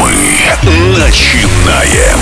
Мы начинаем.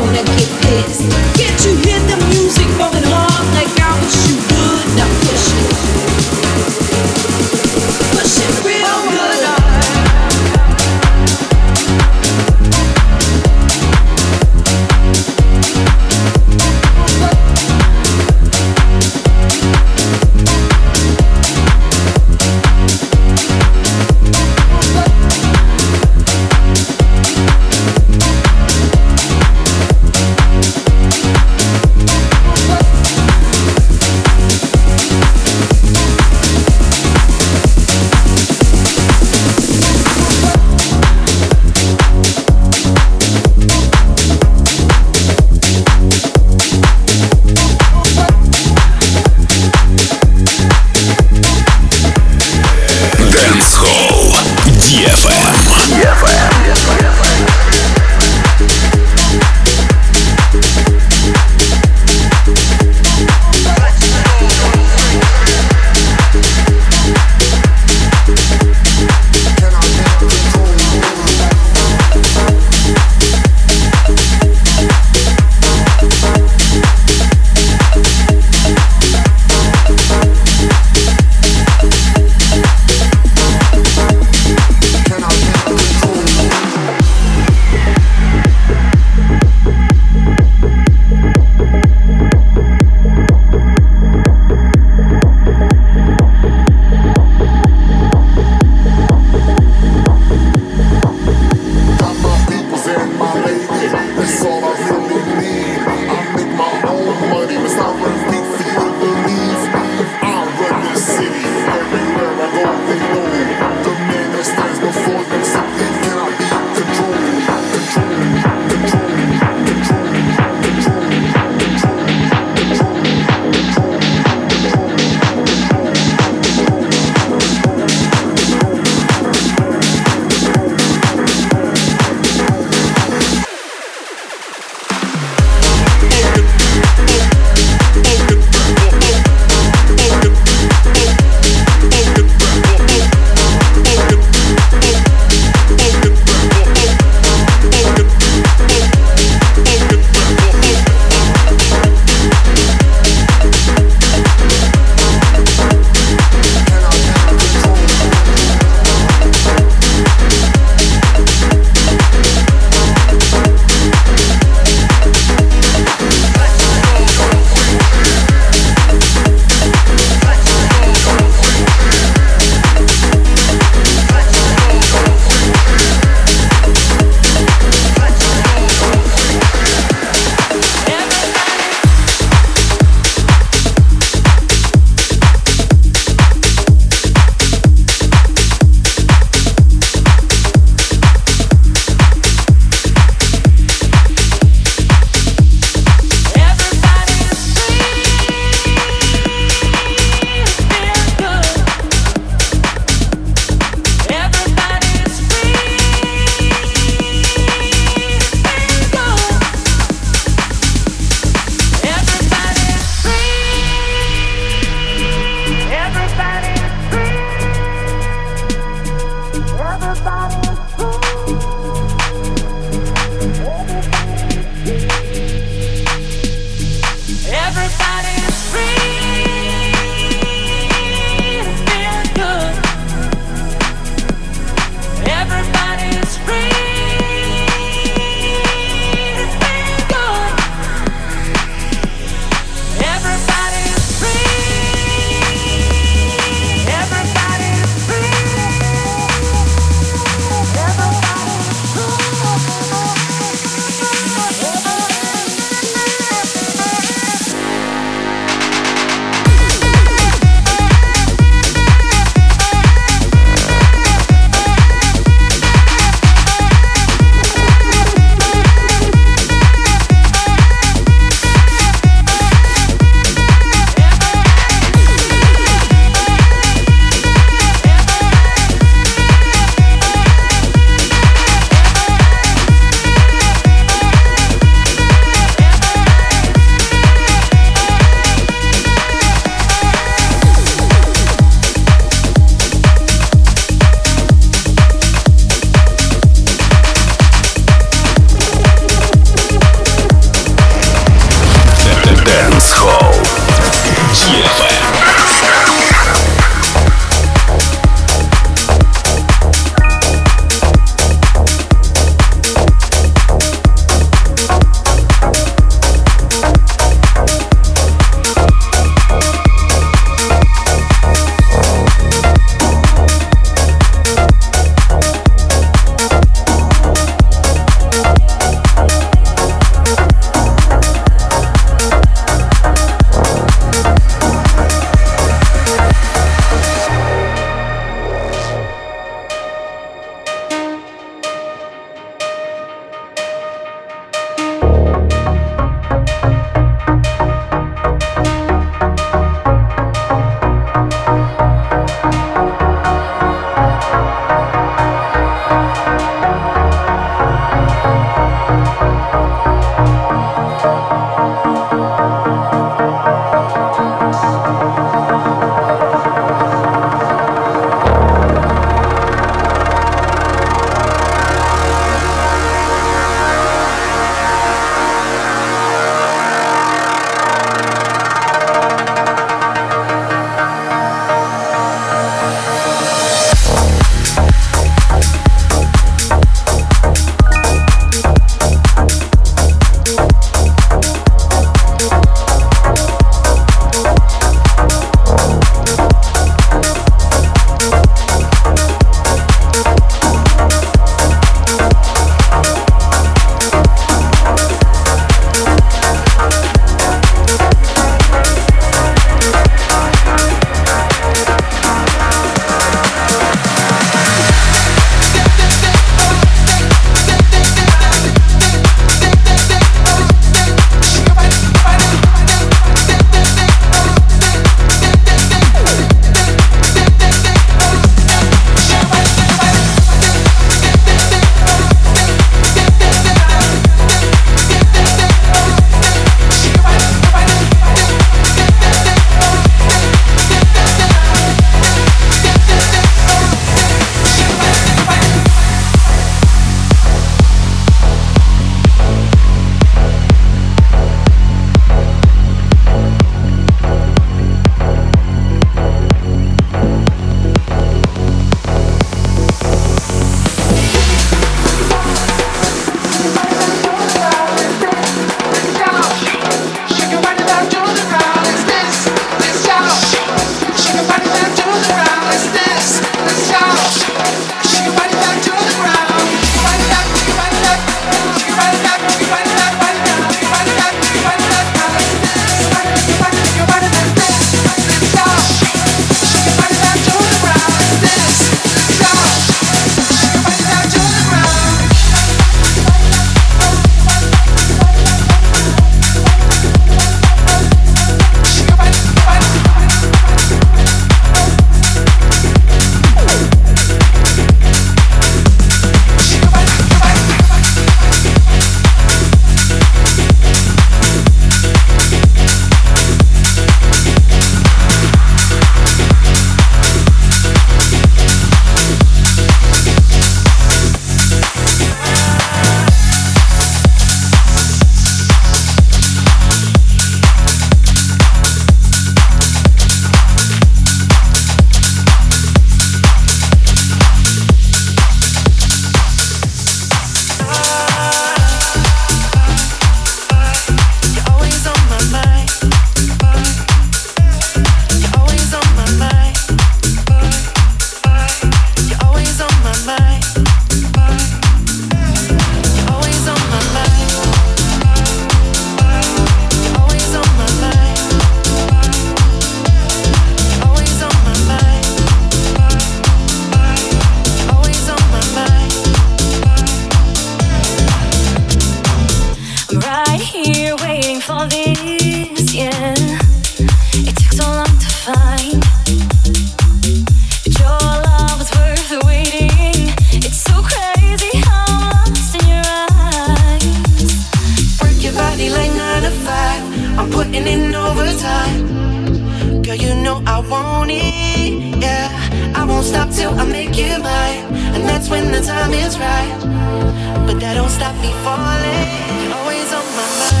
always on my mind.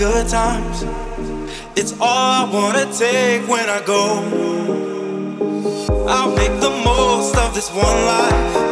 good times. It's all I wanna take when I go. I'll make the most of this one life.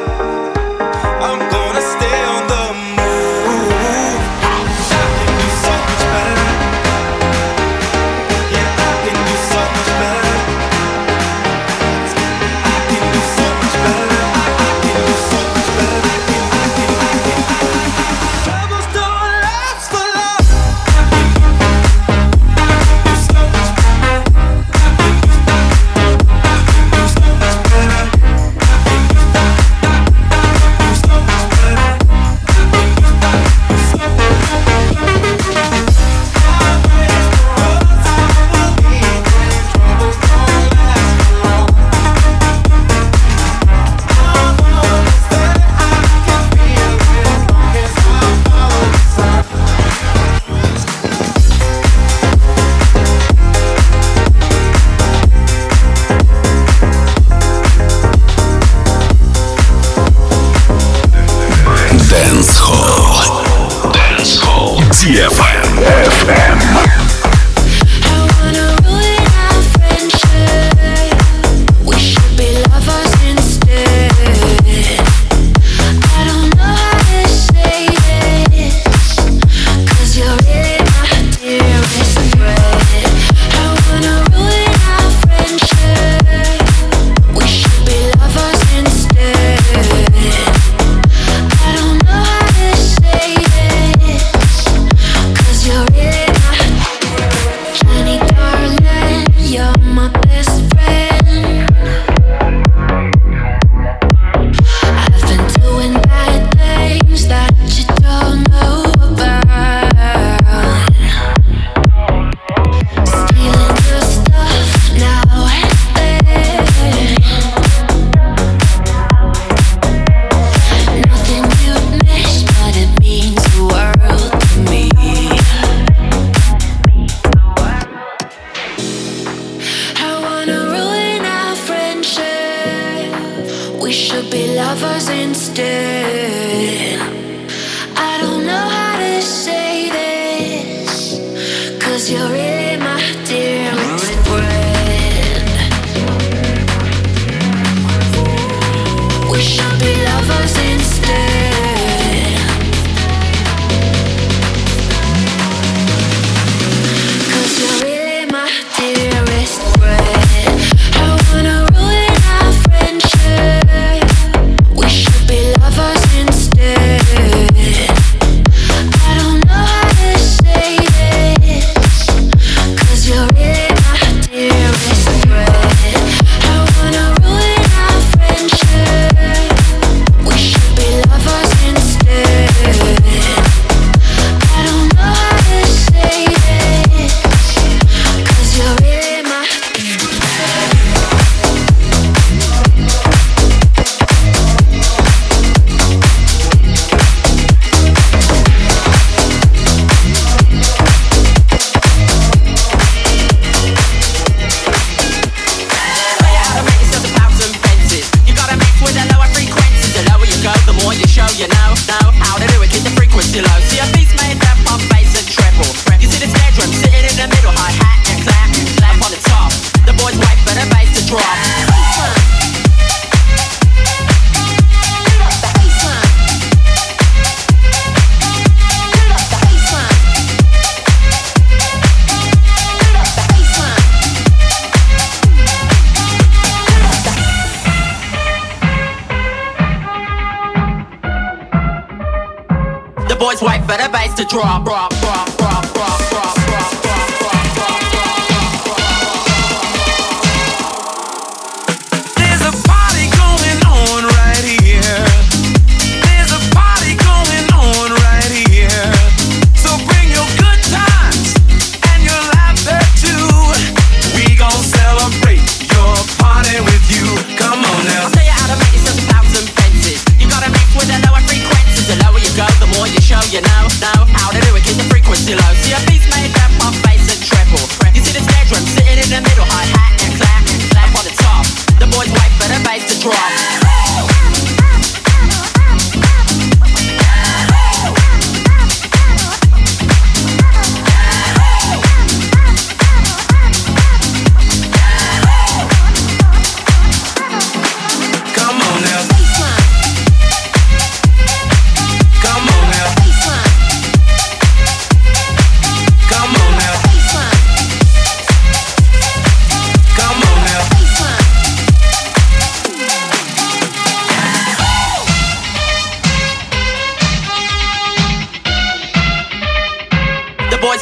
try, bro.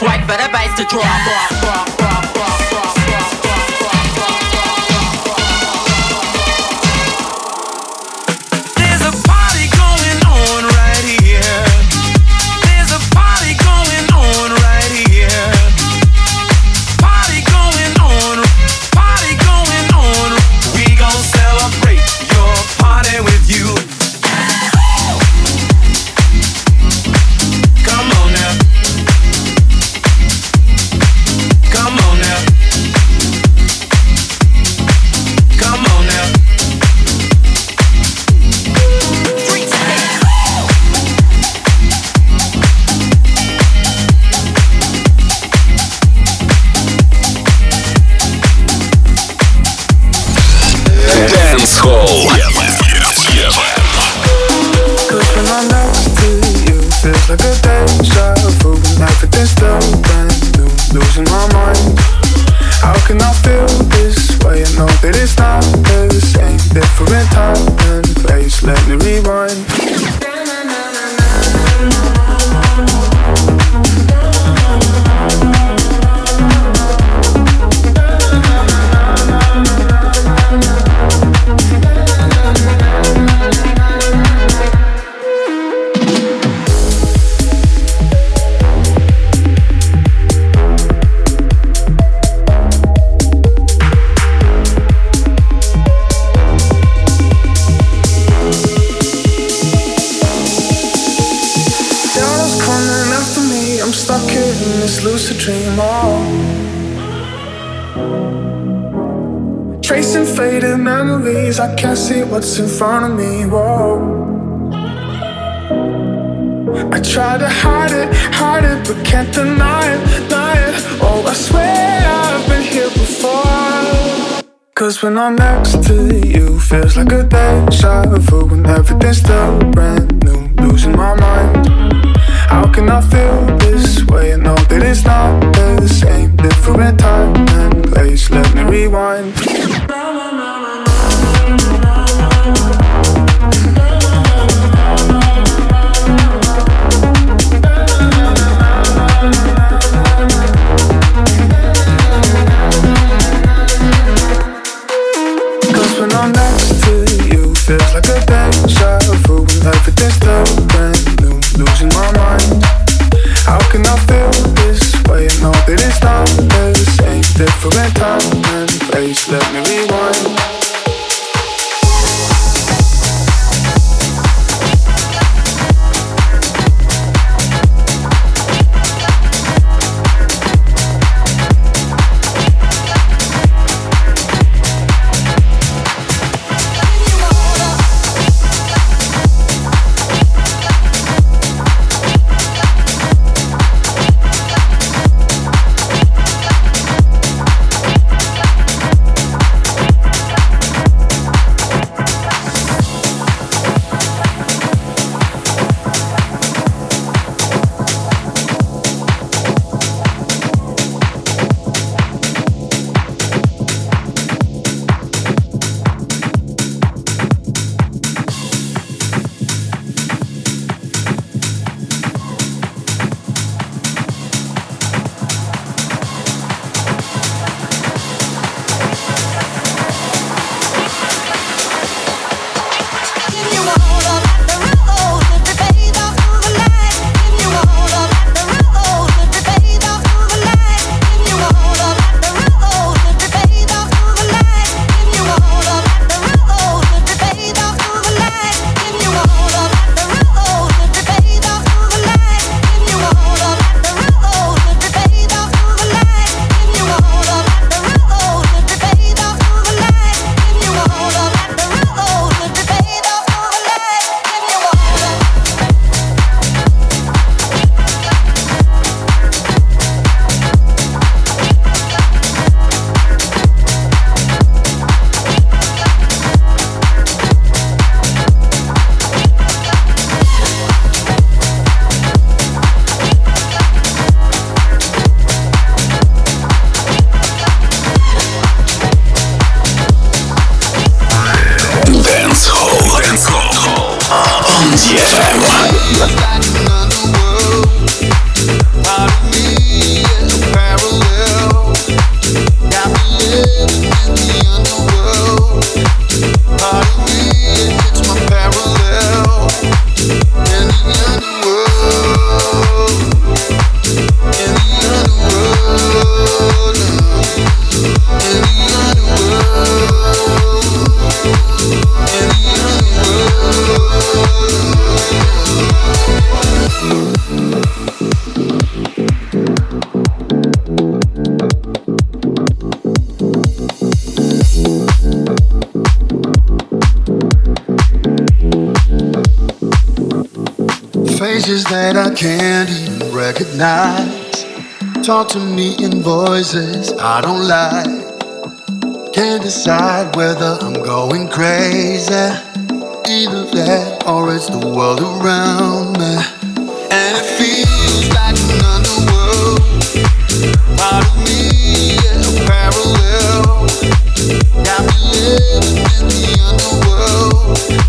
Wait for the bites to drop off. Tracing faded memories. I can't see what's in front of me. Whoa. I try to hide it, hide it, but can't deny it, deny it. Oh, I swear I've been here before. Cause when I'm next to you, feels like a deja vu when everything's still brand new. Losing my mind. How can I feel this way? I know that it's not the same. Different time and place. Let me rewind. instrumental in place. Let me Faces that I can't even recognize. Talk to me in voices I don't like. Can't decide whether I'm going crazy. Either that or it's the world around me. And it feels like an underworld. Part of me, yeah, parallel. Got me living in the underworld.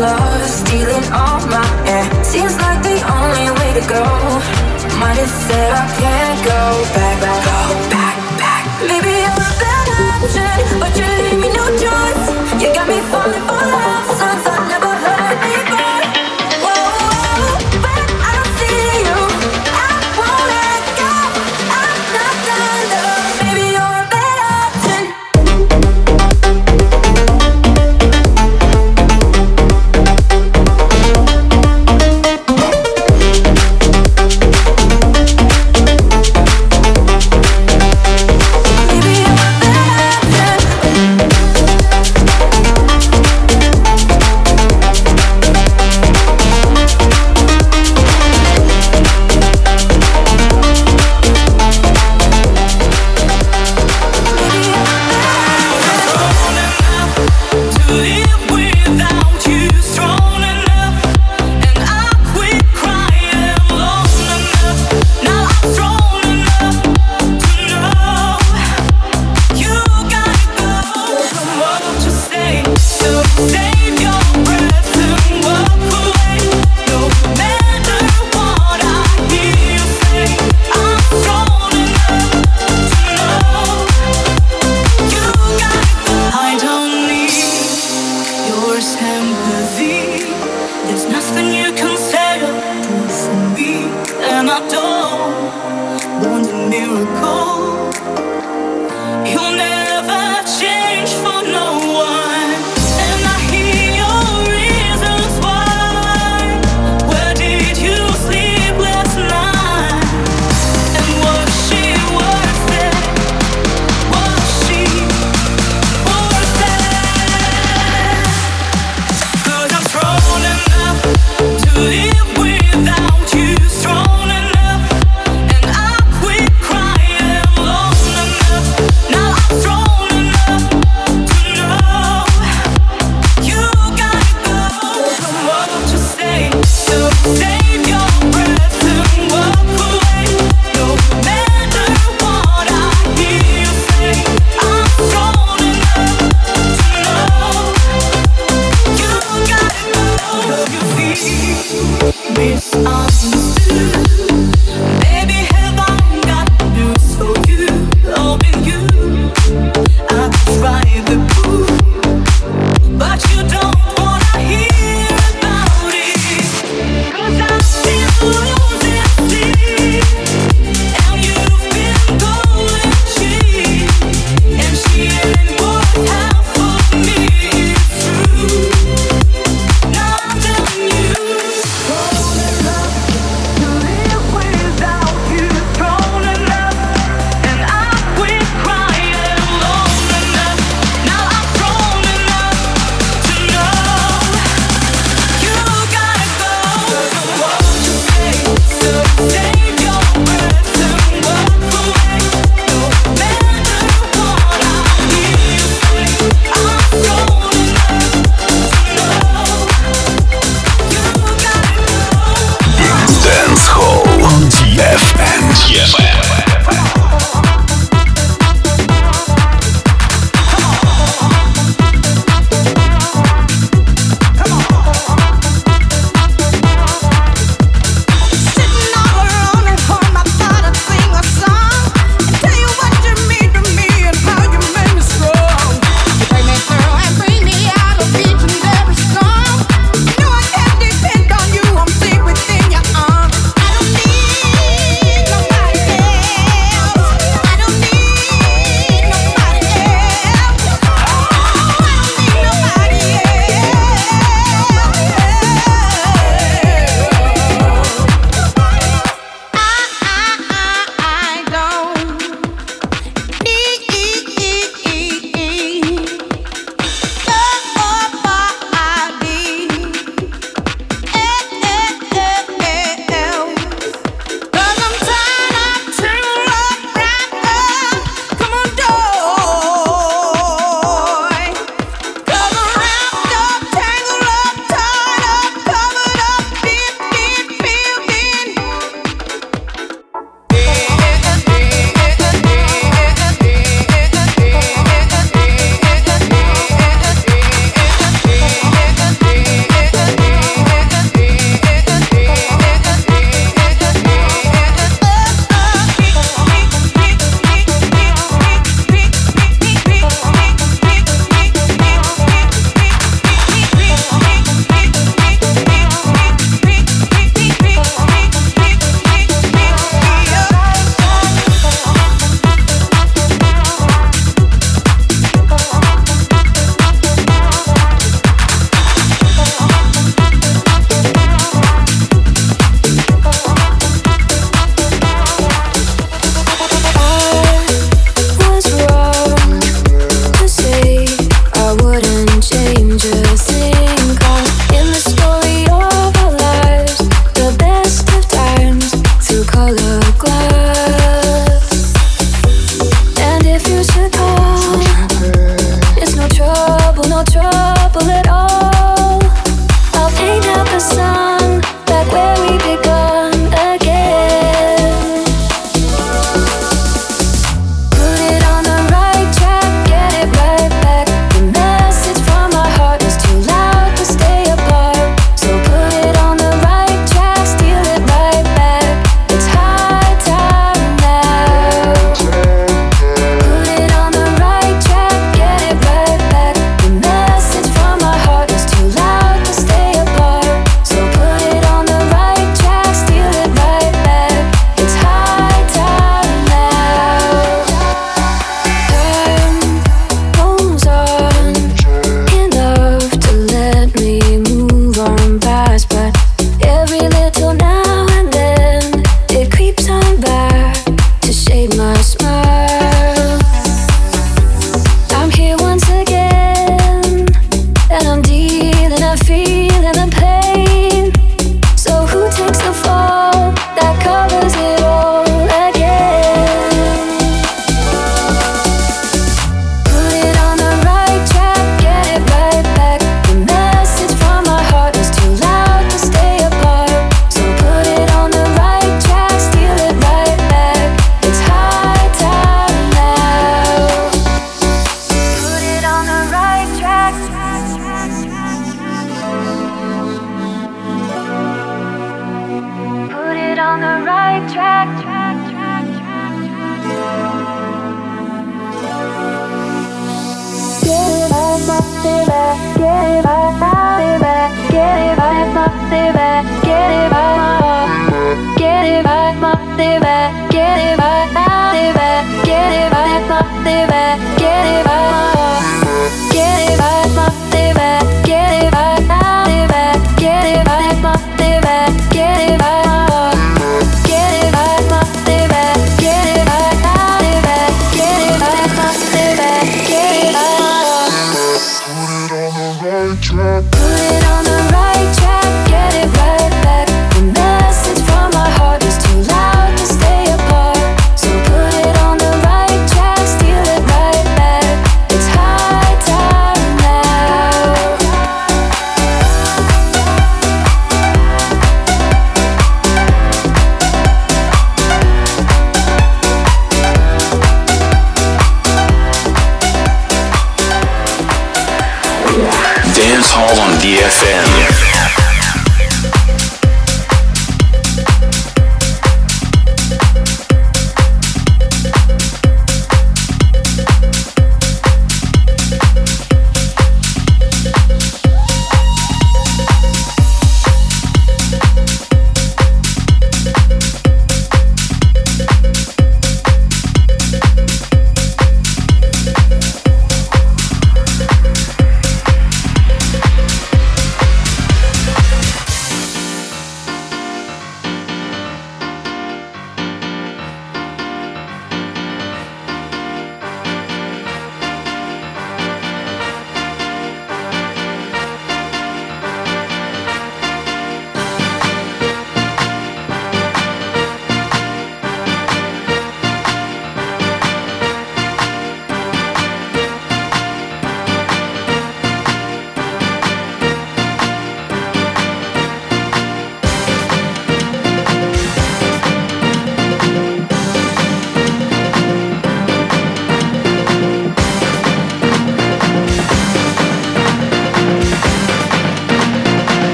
love stealing all my air. Seems like the only way to go. Might have said I can't.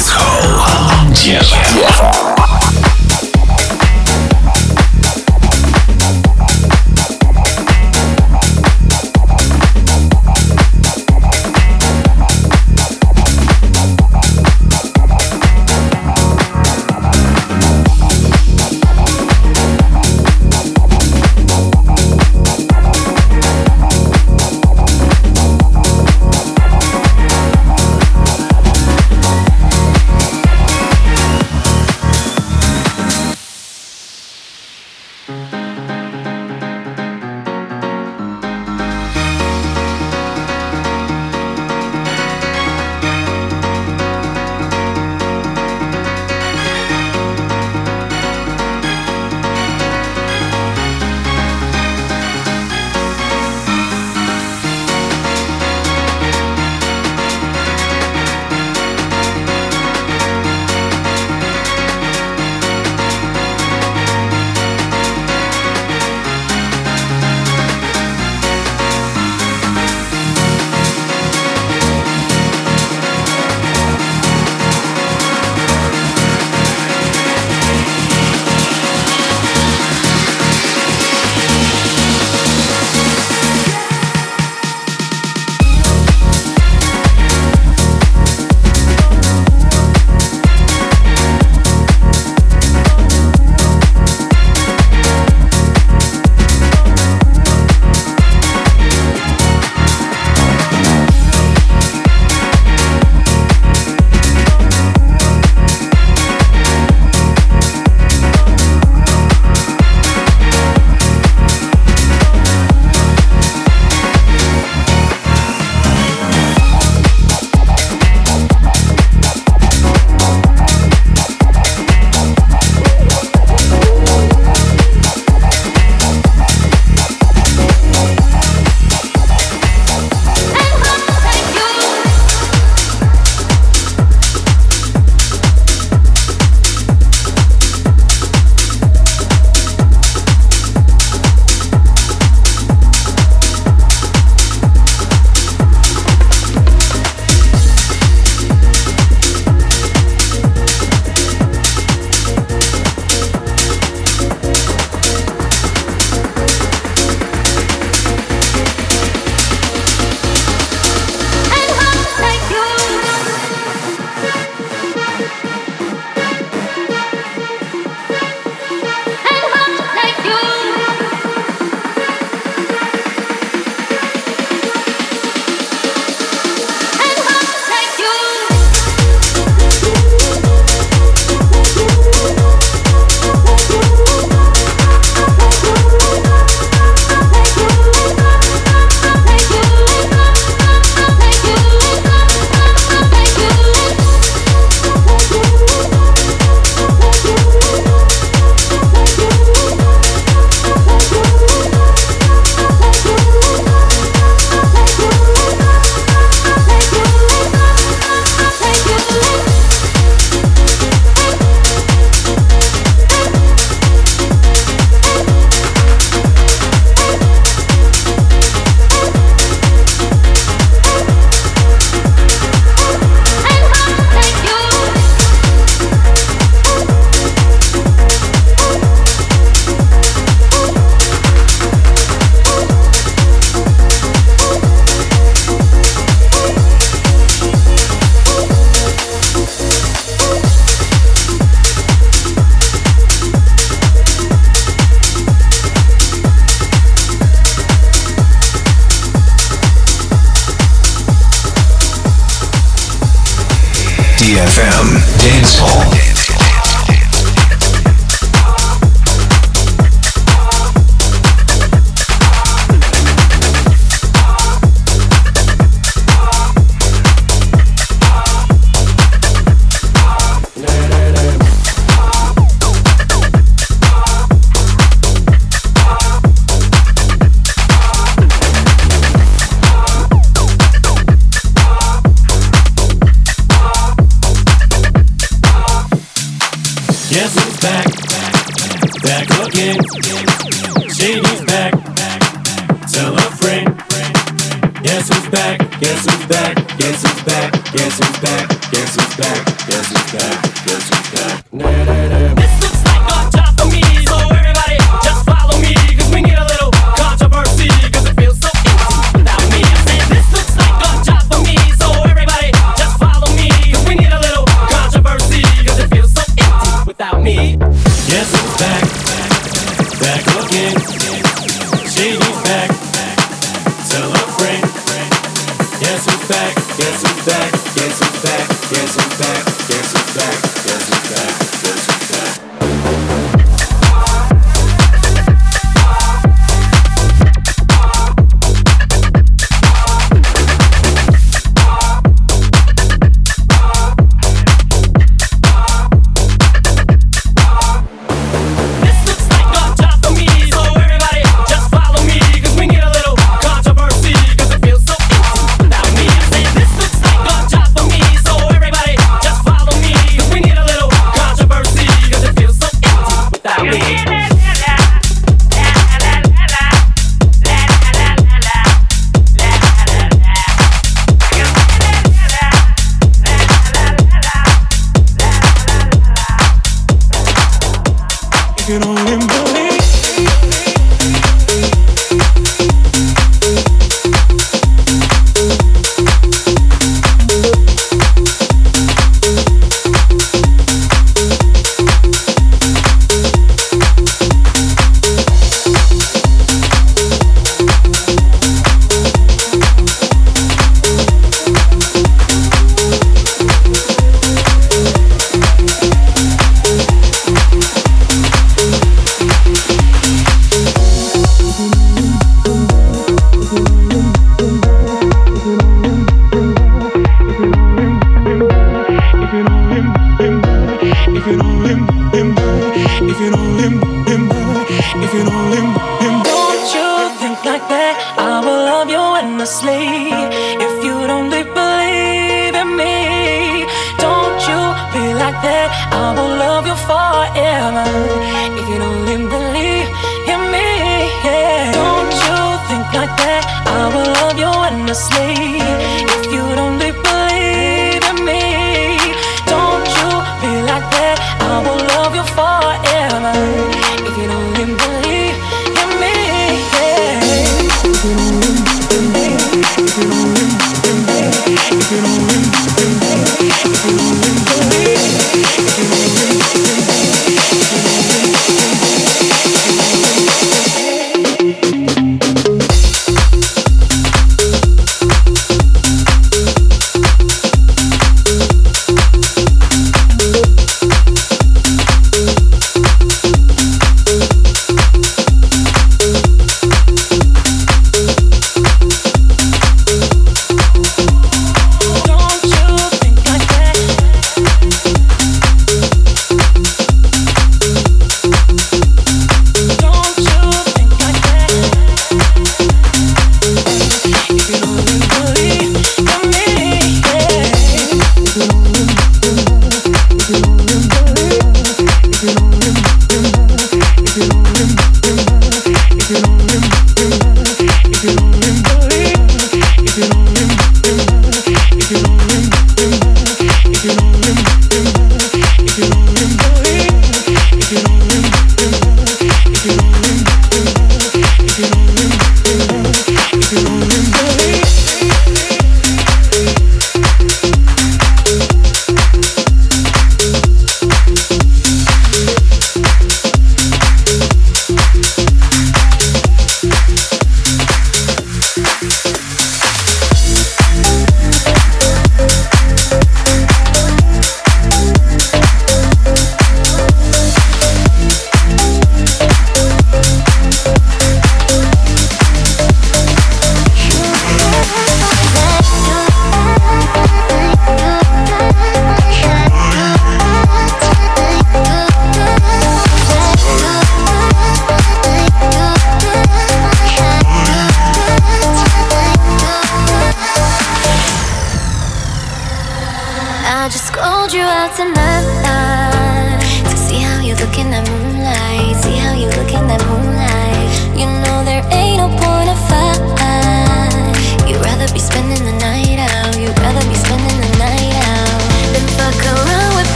Dance